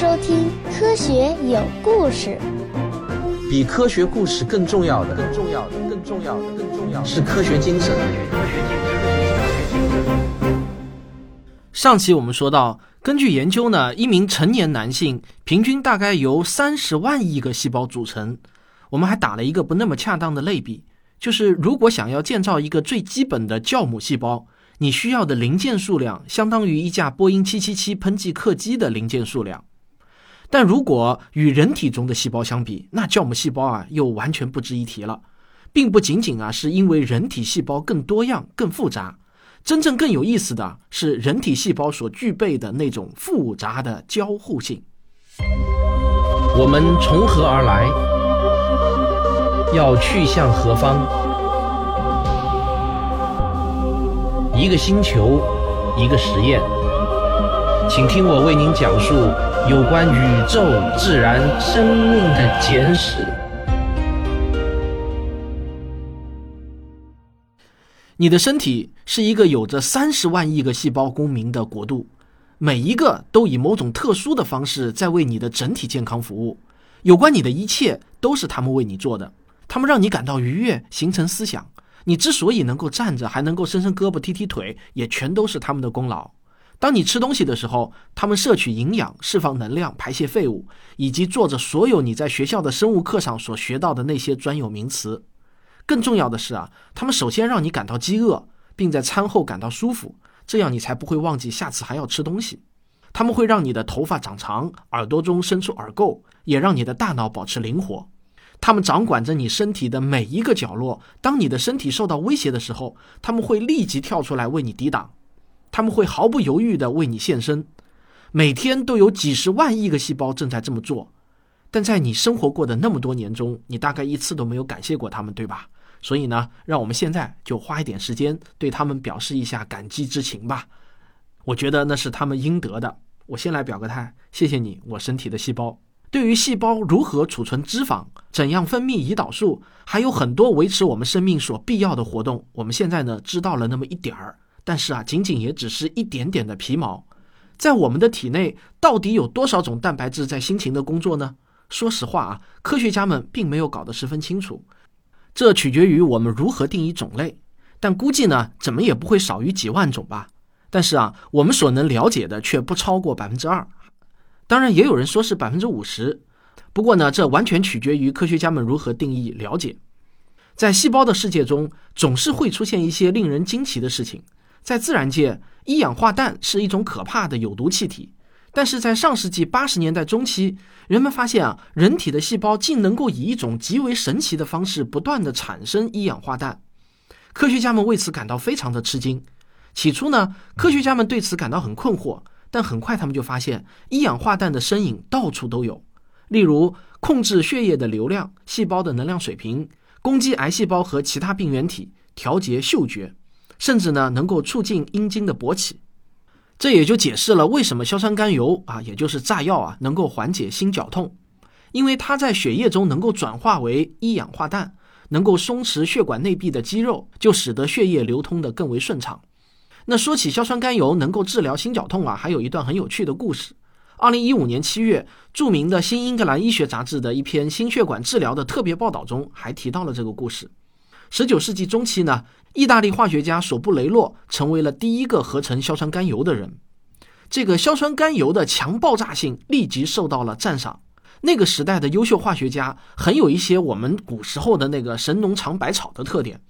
收听《科学有故事》。比科学故事更重要的，更重要的，更重要的，更重要的是科学精神。上期我们说到，根据研究呢，一名成年男性平均大概由三十万亿个细胞组成。我们还打了一个不那么恰当的类比，就是如果想要建造一个最基本的酵母细胞，你需要的零件数量相当于一架波音777喷气客机的零件数量。但如果与人体中的细胞相比，那酵母细胞啊又完全不值一提了，并不仅仅啊是因为人体细胞更多样、更复杂，真正更有意思的是人体细胞所具备的那种复杂的交互性。我们从何而来？要去向何方？一个星球，一个实验，请听我为您讲述有关宇宙、自然、生命的简史。你的身体是一个有着三十万亿个细胞公民的国度，每一个都以某种特殊的方式在为你的整体健康服务。有关你的一切都是他们为你做的，他们让你感到愉悦，形成思想。你之所以能够站着，还能够伸伸胳膊、踢踢腿，也全都是他们的功劳。当你吃东西的时候，他们摄取营养、释放能量、排泄废物，以及做着所有你在学校的生物课上所学到的那些专有名词。更重要的是啊，他们首先让你感到饥饿，并在餐后感到舒服，这样你才不会忘记下次还要吃东西。他们会让你的头发长长，耳朵中生出耳垢，也让你的大脑保持灵活。他们掌管着你身体的每一个角落。当你的身体受到威胁的时候，他们会立即跳出来为你抵挡。他们会毫不犹豫地为你献身。每天都有几十万亿个细胞正在这么做。但在你生活过的那么多年中，你大概一次都没有感谢过他们，对吧？所以呢，让我们现在就花一点时间对他们表示一下感激之情吧。我觉得那是他们应得的。我先来表个态，谢谢你，我身体的细胞。对于细胞如何储存脂肪、怎样分泌胰岛素，还有很多维持我们生命所必要的活动，我们现在呢知道了那么一点儿。但是啊，仅仅也只是一点点的皮毛。在我们的体内，到底有多少种蛋白质在辛勤的工作呢？说实话啊，科学家们并没有搞得十分清楚。这取决于我们如何定义种类，但估计呢，怎么也不会少于几万种吧。但是啊，我们所能了解的却不超过百分之二。当然，也有人说是百分之五十，不过呢，这完全取决于科学家们如何定义了解。在细胞的世界中，总是会出现一些令人惊奇的事情。在自然界，一氧化氮是一种可怕的有毒气体，但是在上世纪八十年代中期，人们发现啊，人体的细胞竟能够以一种极为神奇的方式不断的产生一氧化氮。科学家们为此感到非常的吃惊。起初呢，科学家们对此感到很困惑。但很快，他们就发现一氧化氮的身影到处都有，例如控制血液的流量、细胞的能量水平、攻击癌细胞和其他病原体、调节嗅觉，甚至呢能够促进阴茎的勃起。这也就解释了为什么硝酸甘油啊，也就是炸药啊，能够缓解心绞痛，因为它在血液中能够转化为一氧化氮，能够松弛血管内壁的肌肉，就使得血液流通的更为顺畅。那说起硝酸甘油能够治疗心绞痛啊，还有一段很有趣的故事。二零一五年七月，著名的《新英格兰医学杂志》的一篇心血管治疗的特别报道中，还提到了这个故事。十九世纪中期呢，意大利化学家索布雷洛成为了第一个合成硝酸甘油的人。这个硝酸甘油的强爆炸性立即受到了赞赏。那个时代的优秀化学家，很有一些我们古时候的那个神农尝百草的特点。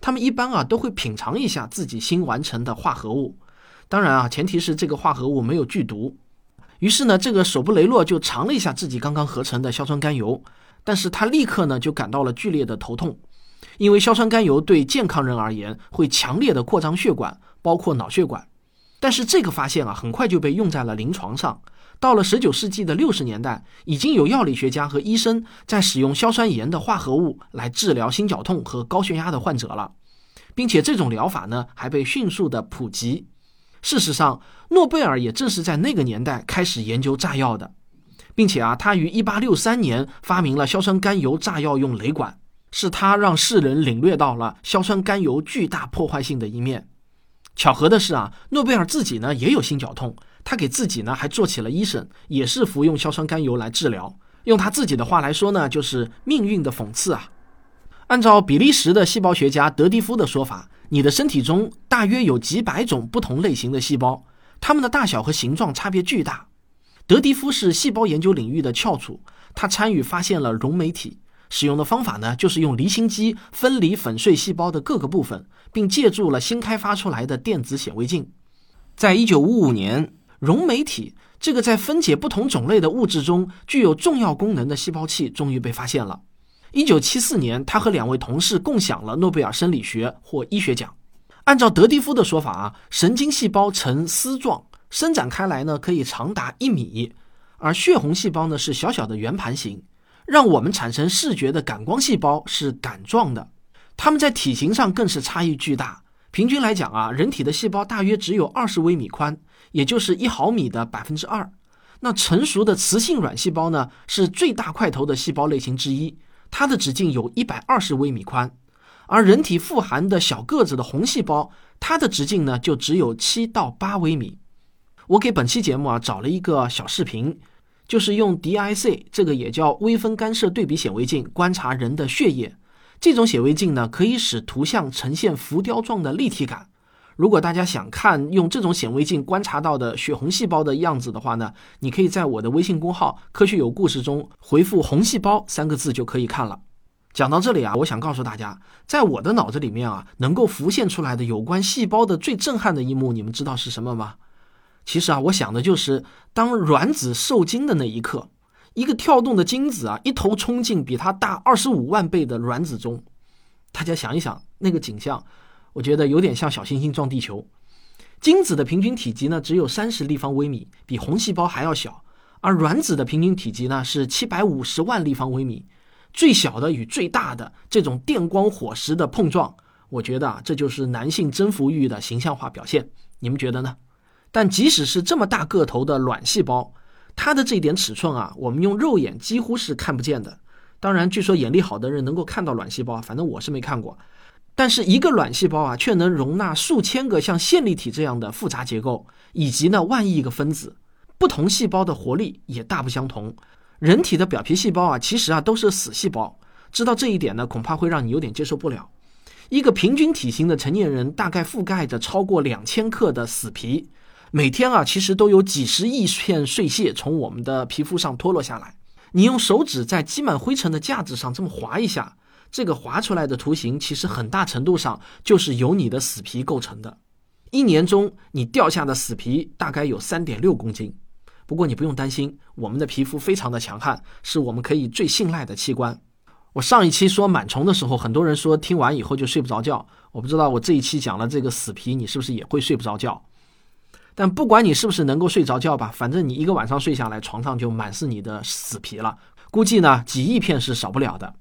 他们一般啊都会品尝一下自己新完成的化合物，当然啊，前提是这个化合物没有剧毒。于是呢，这个索布雷洛就尝了一下自己刚刚合成的硝酸甘油，但是他立刻呢就感到了剧烈的头痛，因为硝酸甘油对健康人而言会强烈的扩张血管，包括脑血管。但是这个发现啊很快就被用在了临床上。到了十九世纪的六十年代，已经有药理学家和医生在使用硝酸盐的化合物来治疗心绞痛和高血压的患者了，并且这种疗法呢还被迅速的普及。事实上，诺贝尔也正是在那个年代开始研究炸药的，并且啊，他于一八六三年发明了硝酸甘油炸药用雷管，是他让世人领略到了硝酸甘油巨大破坏性的一面。巧合的是啊，诺贝尔自己呢也有心绞痛。他给自己呢还做起了医生，也是服用硝酸甘油来治疗。用他自己的话来说呢，就是命运的讽刺啊。按照比利时的细胞学家德蒂夫的说法，你的身体中大约有几百种不同类型的细胞，它们的大小和形状差别巨大。德蒂夫是细胞研究领域的翘楚，他参与发现了溶酶体，使用的方法呢就是用离心机分离粉碎细胞的各个部分，并借助了新开发出来的电子显微镜。在一九五五年，溶酶体这个在分解不同种类的物质中具有重要功能的细胞器终于被发现了。一九七四年，他和两位同事共享了诺贝尔生理学或医学奖。按照德蒂夫的说法啊，神经细胞呈丝状伸展开来呢，可以长达一米，而血红细胞呢是小小的圆盘形。让我们产生视觉的感光细胞是杆状的，它们在体型上更是差异巨大。平均来讲啊，人体的细胞大约只有二十微米宽，也就是一毫米的百分之二。那成熟的雌性卵细胞呢，是最大块头的细胞类型之一，它的直径有一百二十微米宽。而人体富含的小个子的红细胞，它的直径呢就只有七到八微米。我给本期节目啊找了一个小视频，就是用 DIC 这个也叫微分干涉对比显微镜观察人的血液。这种显微镜呢，可以使图像呈现浮雕状的立体感。如果大家想看用这种显微镜观察到的血红细胞的样子的话呢，你可以在我的微信公号“科学有故事”中回复“红细胞”三个字就可以看了。讲到这里啊，我想告诉大家，在我的脑子里面啊，能够浮现出来的有关细胞的最震撼的一幕，你们知道是什么吗？其实啊，我想的就是当卵子受精的那一刻。一个跳动的精子啊，一头冲进比它大二十五万倍的卵子中，大家想一想那个景象，我觉得有点像小行星撞地球。精子的平均体积呢只有三十立方微米，比红细胞还要小，而卵子的平均体积呢是七百五十万立方微米。最小的与最大的这种电光火石的碰撞，我觉得啊，这就是男性征服欲的形象化表现。你们觉得呢？但即使是这么大个头的卵细胞。它的这一点尺寸啊，我们用肉眼几乎是看不见的。当然，据说眼力好的人能够看到卵细胞，反正我是没看过。但是一个卵细胞啊，却能容纳数千个像线粒体这样的复杂结构，以及呢万亿个分子。不同细胞的活力也大不相同。人体的表皮细胞啊，其实啊都是死细胞。知道这一点呢，恐怕会让你有点接受不了。一个平均体型的成年人，大概覆盖着超过两千克的死皮。每天啊，其实都有几十亿片碎屑从我们的皮肤上脱落下来。你用手指在积满灰尘的架子上这么划一下，这个划出来的图形其实很大程度上就是由你的死皮构成的。一年中你掉下的死皮大概有三点六公斤。不过你不用担心，我们的皮肤非常的强悍，是我们可以最信赖的器官。我上一期说螨虫的时候，很多人说听完以后就睡不着觉。我不知道我这一期讲了这个死皮，你是不是也会睡不着觉？但不管你是不是能够睡着觉吧，反正你一个晚上睡下来，床上就满是你的死皮了。估计呢，几亿片是少不了的。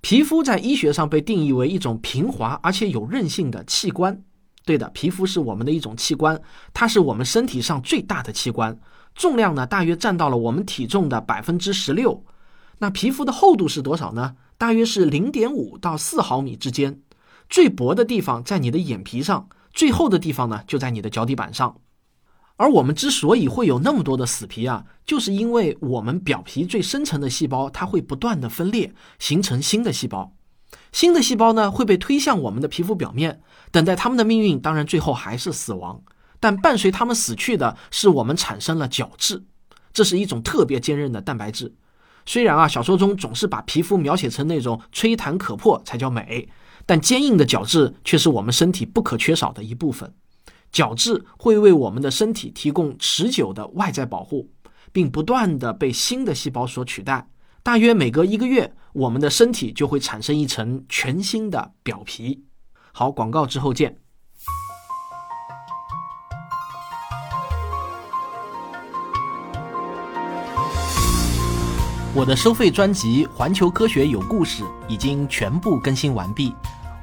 皮肤在医学上被定义为一种平滑而且有韧性的器官。对的，皮肤是我们的一种器官，它是我们身体上最大的器官，重量呢大约占到了我们体重的百分之十六。那皮肤的厚度是多少呢？大约是零点五到四毫米之间，最薄的地方在你的眼皮上。最厚的地方呢，就在你的脚底板上。而我们之所以会有那么多的死皮啊，就是因为我们表皮最深层的细胞，它会不断的分裂，形成新的细胞。新的细胞呢，会被推向我们的皮肤表面，等待他们的命运。当然，最后还是死亡。但伴随他们死去的是我们产生了角质，这是一种特别坚韧的蛋白质。虽然啊，小说中总是把皮肤描写成那种吹弹可破才叫美。但坚硬的角质却是我们身体不可缺少的一部分。角质会为我们的身体提供持久的外在保护，并不断的被新的细胞所取代。大约每隔一个月，我们的身体就会产生一层全新的表皮。好，广告之后见。我的收费专辑《环球科学有故事》已经全部更新完毕。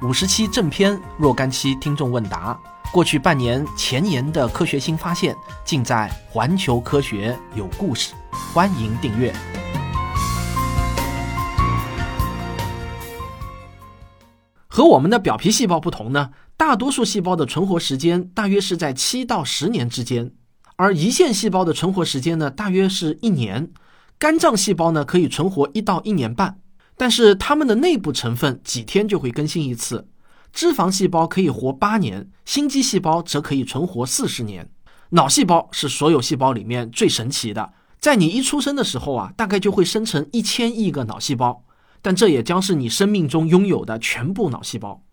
五十期正片，若干期听众问答，过去半年前沿的科学新发现，尽在环球科学有故事。欢迎订阅。和我们的表皮细胞不同呢，大多数细胞的存活时间大约是在七到十年之间，而胰腺细胞的存活时间呢，大约是一年；肝脏细胞呢，可以存活一到一年半。但是它们的内部成分几天就会更新一次。脂肪细胞可以活八年，心肌细胞则可以存活四十年。脑细胞是所有细胞里面最神奇的，在你一出生的时候啊，大概就会生成一千亿个脑细胞，但这也将是你生命中拥有的全部脑细胞。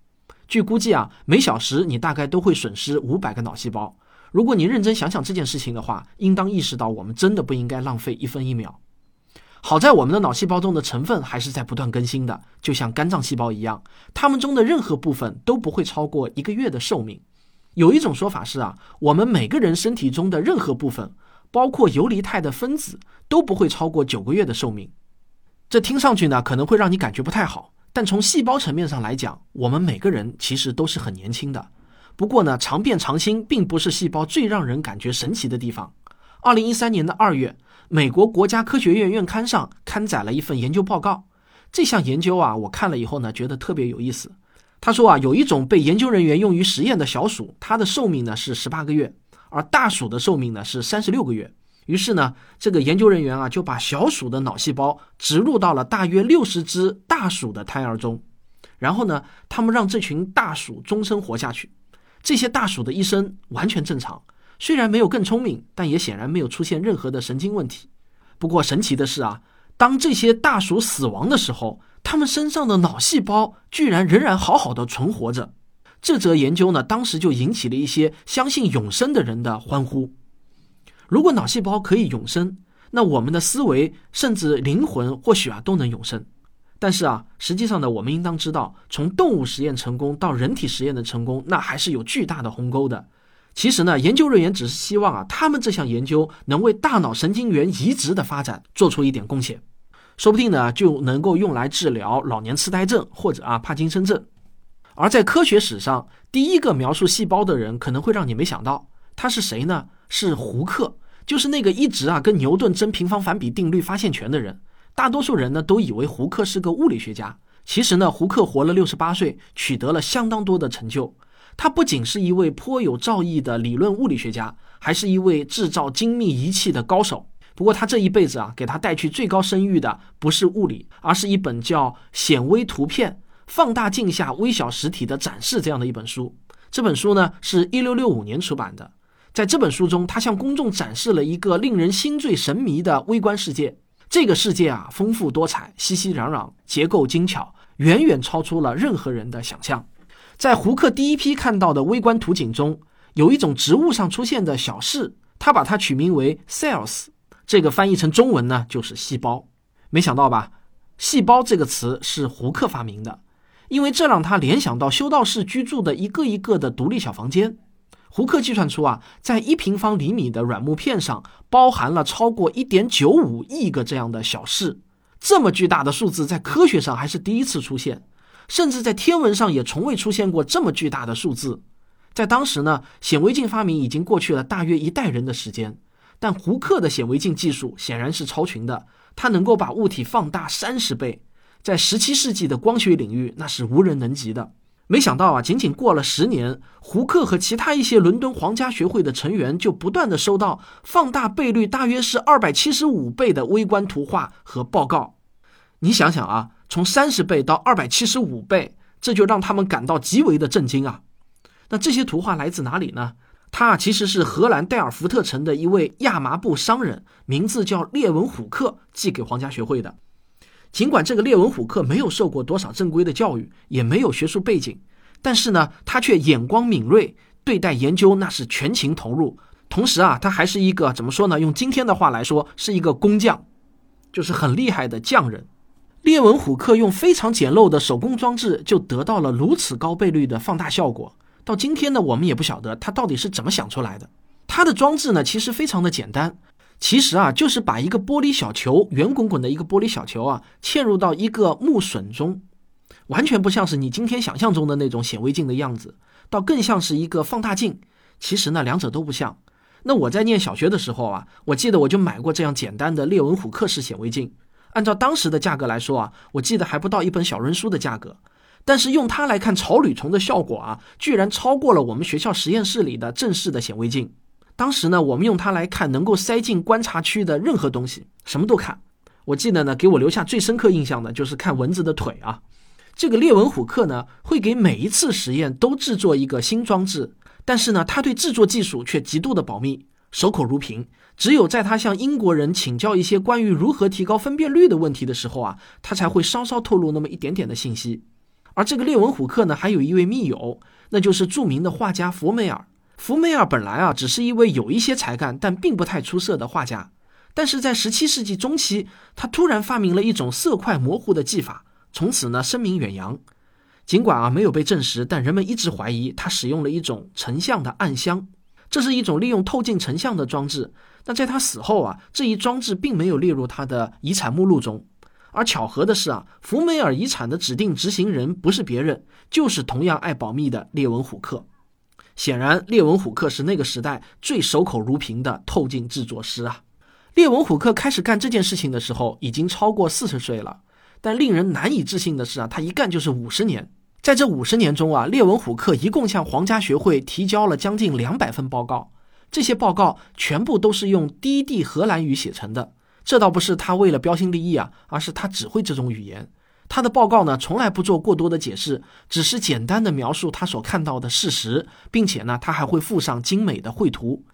据估计啊，每小时你大概都会损失五百个脑细胞。如果你认真想想这件事情的话，应当意识到我们真的不应该浪费一分一秒。好在我们的脑细胞中的成分还是在不断更新的，就像肝脏细胞一样，它们中的任何部分都不会超过一个月的寿命。有一种说法是啊，我们每个人身体中的任何部分，包括游离态的分子，都不会超过九个月的寿命。这听上去呢，可能会让你感觉不太好。但从细胞层面上来讲，我们每个人其实都是很年轻的。不过呢，常变常新并不是细胞最让人感觉神奇的地方。二零一三年的二月，美国国家科学院院刊上刊载了一份研究报告。这项研究啊，我看了以后呢，觉得特别有意思。他说啊，有一种被研究人员用于实验的小鼠，它的寿命呢是十八个月，而大鼠的寿命呢是三十六个月。于是呢，这个研究人员啊就把小鼠的脑细胞植入到了大约六十只大鼠的胎儿中，然后呢，他们让这群大鼠终身活下去。这些大鼠的一生完全正常，虽然没有更聪明，但也显然没有出现任何的神经问题。不过神奇的是啊，当这些大鼠死亡的时候，它们身上的脑细胞居然仍然好好的存活着，这则研究呢，当时就引起了一些相信永生的人的欢呼。如果脑细胞可以永生，那我们的思维甚至灵魂或许啊都能永生。但是啊，实际上呢，我们应当知道，从动物实验成功到人体实验的成功，那还是有巨大的鸿沟的。其实呢，研究人员只是希望啊，他们这项研究能为大脑神经元移植的发展做出一点贡献。说不定呢，就能够用来治疗老年痴呆症或者啊帕金森症。而在科学史上，第一个描述细胞的人可能会让你没想到，他是谁呢？是胡克，就是那个一直啊跟牛顿争平方反比定律发现权的人。大多数人呢都以为胡克是个物理学家，其实呢，胡克活了六十八岁，取得了相当多的成就。他不仅是一位颇有造诣的理论物理学家，还是一位制造精密仪器的高手。不过他这一辈子啊，给他带去最高声誉的不是物理，而是一本叫《显微图片：放大镜下微小实体的展示》这样的一本书。这本书呢，是一六六五年出版的。在这本书中，他向公众展示了一个令人心醉神迷的微观世界。这个世界啊，丰富多彩，熙熙攘攘，结构精巧，远远超出了任何人的想象。在胡克第一批看到的微观图景中，有一种植物上出现的小事，他把它取名为 cells。这个翻译成中文呢，就是细胞。没想到吧？细胞这个词是胡克发明的，因为这让他联想到修道士居住的一个一个的独立小房间。胡克计算出啊，在一平方厘米的软木片上，包含了超过一点九五亿个这样的小室。这么巨大的数字，在科学上还是第一次出现，甚至在天文上也从未出现过这么巨大的数字。在当时呢，显微镜发明已经过去了大约一代人的时间。但胡克的显微镜技术显然是超群的，它能够把物体放大三十倍，在十七世纪的光学领域那是无人能及的。没想到啊，仅仅过了十年，胡克和其他一些伦敦皇家学会的成员就不断的收到放大倍率大约是二百七十五倍的微观图画和报告。你想想啊，从三十倍到二百七十五倍，这就让他们感到极为的震惊啊。那这些图画来自哪里呢？他其实是荷兰代尔福特城的一位亚麻布商人，名字叫列文虎克，寄给皇家学会的。尽管这个列文虎克没有受过多少正规的教育，也没有学术背景，但是呢，他却眼光敏锐，对待研究那是全情投入。同时啊，他还是一个怎么说呢？用今天的话来说，是一个工匠，就是很厉害的匠人。列文虎克用非常简陋的手工装置，就得到了如此高倍率的放大效果。到今天呢，我们也不晓得他到底是怎么想出来的。他的装置呢，其实非常的简单，其实啊，就是把一个玻璃小球，圆滚滚的一个玻璃小球啊，嵌入到一个木榫中，完全不像是你今天想象中的那种显微镜的样子，倒更像是一个放大镜。其实呢，两者都不像。那我在念小学的时候啊，我记得我就买过这样简单的列文虎克式显微镜，按照当时的价格来说啊，我记得还不到一本小人书的价格。但是用它来看草履虫的效果啊，居然超过了我们学校实验室里的正式的显微镜。当时呢，我们用它来看能够塞进观察区的任何东西，什么都看。我记得呢，给我留下最深刻印象的就是看蚊子的腿啊。这个列文虎克呢，会给每一次实验都制作一个新装置，但是呢，他对制作技术却极度的保密，守口如瓶。只有在他向英国人请教一些关于如何提高分辨率的问题的时候啊，他才会稍稍透露那么一点点的信息。而这个列文虎克呢，还有一位密友，那就是著名的画家弗梅尔。弗梅尔本来啊，只是一位有一些才干但并不太出色的画家，但是在17世纪中期，他突然发明了一种色块模糊的技法，从此呢声名远扬。尽管啊没有被证实，但人们一直怀疑他使用了一种成像的暗箱，这是一种利用透镜成像的装置。那在他死后啊，这一装置并没有列入他的遗产目录中。而巧合的是啊，福梅尔遗产的指定执行人不是别人，就是同样爱保密的列文虎克。显然，列文虎克是那个时代最守口如瓶的透镜制作师啊。列文虎克开始干这件事情的时候，已经超过四十岁了。但令人难以置信的是啊，他一干就是五十年。在这五十年中啊，列文虎克一共向皇家学会提交了将近两百份报告，这些报告全部都是用低地荷兰语写成的。这倒不是他为了标新立异啊，而是他只会这种语言。他的报告呢，从来不做过多的解释，只是简单的描述他所看到的事实，并且呢，他还会附上精美的绘图。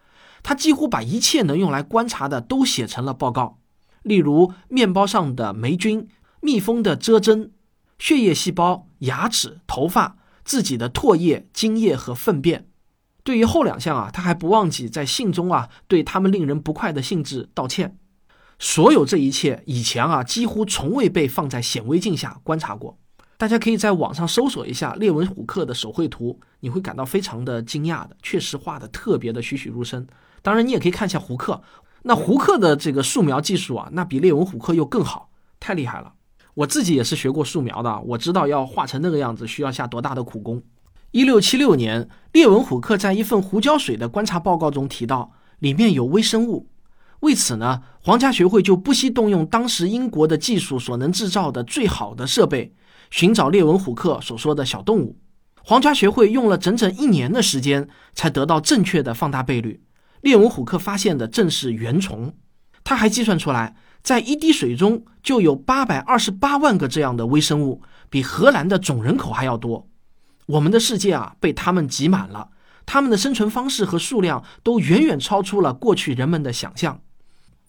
他几乎把一切能用来观察的都写成了报告，例如面包上的霉菌、蜜蜂的蛰针、血液细胞、牙齿、头发、自己的唾液、精液和粪便。对于后两项啊，他还不忘记在信中啊，对他们令人不快的性质道歉。所有这一切以前啊，几乎从未被放在显微镜下观察过。大家可以在网上搜索一下列文虎克的手绘图，你会感到非常的惊讶的，确实画的特别的栩栩如生。当然，你也可以看一下胡克，那胡克的这个素描技术啊，那比列文虎克又更好，太厉害了。我自己也是学过素描的，我知道要画成那个样子需要下多大的苦功。一六七六年，列文虎克在一份胡椒水的观察报告中提到，里面有微生物。为此呢，皇家学会就不惜动用当时英国的技术所能制造的最好的设备，寻找列文虎克所说的小动物。皇家学会用了整整一年的时间，才得到正确的放大倍率。列文虎克发现的正是原虫，他还计算出来，在一滴水中就有八百二十八万个这样的微生物，比荷兰的总人口还要多。我们的世界啊，被他们挤满了，他们的生存方式和数量都远远超出了过去人们的想象。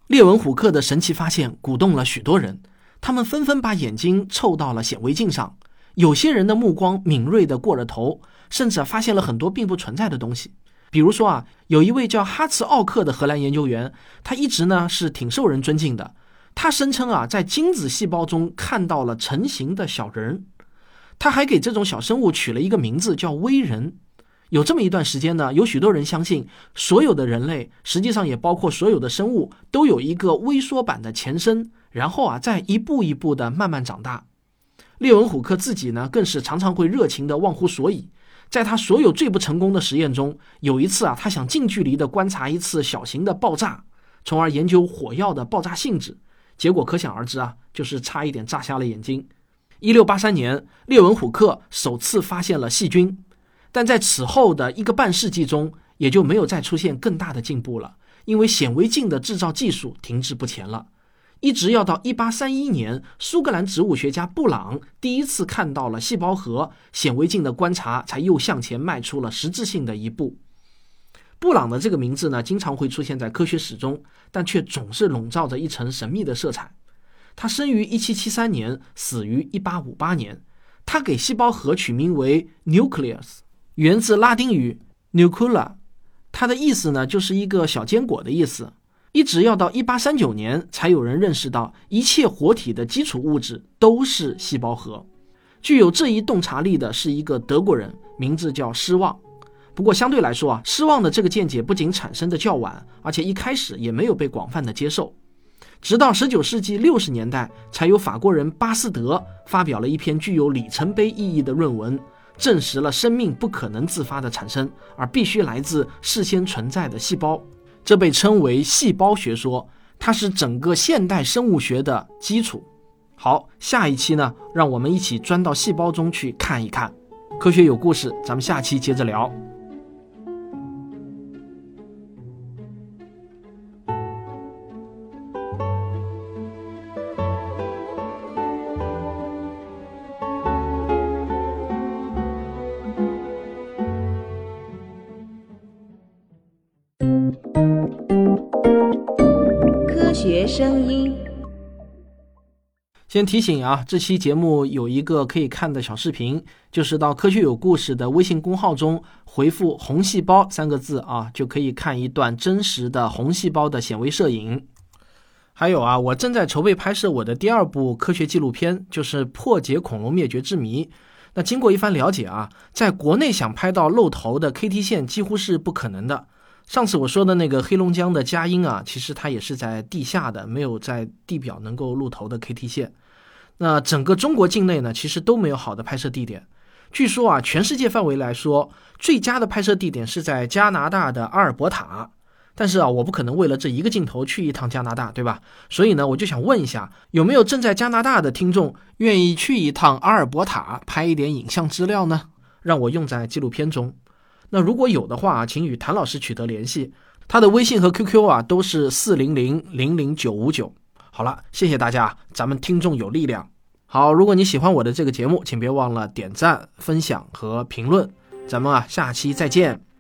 列文虎克的神奇发现鼓动了许多人，他们纷纷把眼睛凑到了显微镜上。有些人的目光敏锐的过了头，甚至发现了很多并不存在的东西。比如说啊，有一位叫哈茨奥克的荷兰研究员，他一直呢是挺受人尊敬的。他声称啊，在精子细胞中看到了成型的小人，他还给这种小生物取了一个名字叫微人。有这么一段时间呢，有许多人相信，所有的人类，实际上也包括所有的生物，都有一个微缩版的前身，然后啊，再一步一步的慢慢长大。列文虎克自己呢，更是常常会热情的忘乎所以。在他所有最不成功的实验中，有一次啊，他想近距离的观察一次小型的爆炸，从而研究火药的爆炸性质，结果可想而知啊，就是差一点炸瞎了眼睛。一六八三年，列文虎克首次发现了细菌。但在此后的一个半世纪中，也就没有再出现更大的进步了，因为显微镜的制造技术停滞不前了。一直要到1831年，苏格兰植物学家布朗第一次看到了细胞核，显微镜的观察才又向前迈出了实质性的一步。布朗的这个名字呢，经常会出现在科学史中，但却总是笼罩着一层神秘的色彩。他生于1773年，死于1858年。他给细胞核取名为 nucleus。源自拉丁语 nucula，它的意思呢就是一个小坚果的意思。一直要到1839年，才有人认识到一切活体的基础物质都是细胞核。具有这一洞察力的是一个德国人，名字叫施旺。不过相对来说啊，失望的这个见解不仅产生的较晚，而且一开始也没有被广泛的接受。直到十九世纪六十年代，才有法国人巴斯德发表了一篇具有里程碑意义的论文。证实了生命不可能自发的产生，而必须来自事先存在的细胞，这被称为细胞学说，它是整个现代生物学的基础。好，下一期呢，让我们一起钻到细胞中去看一看。科学有故事，咱们下期接着聊。声音。先提醒啊，这期节目有一个可以看的小视频，就是到“科学有故事”的微信公号中回复“红细胞”三个字啊，就可以看一段真实的红细胞的显微摄影。还有啊，我正在筹备拍摄我的第二部科学纪录片，就是破解恐龙灭绝之谜。那经过一番了解啊，在国内想拍到露头的 KT 线几乎是不可能的。上次我说的那个黑龙江的佳音啊，其实它也是在地下的，没有在地表能够露头的 KT 线。那整个中国境内呢，其实都没有好的拍摄地点。据说啊，全世界范围来说，最佳的拍摄地点是在加拿大的阿尔伯塔。但是啊，我不可能为了这一个镜头去一趟加拿大，对吧？所以呢，我就想问一下，有没有正在加拿大的听众愿意去一趟阿尔伯塔拍一点影像资料呢？让我用在纪录片中。那如果有的话，请与谭老师取得联系，他的微信和 QQ 啊都是四零零零零九五九。好了，谢谢大家，咱们听众有力量。好，如果你喜欢我的这个节目，请别忘了点赞、分享和评论。咱们啊，下期再见。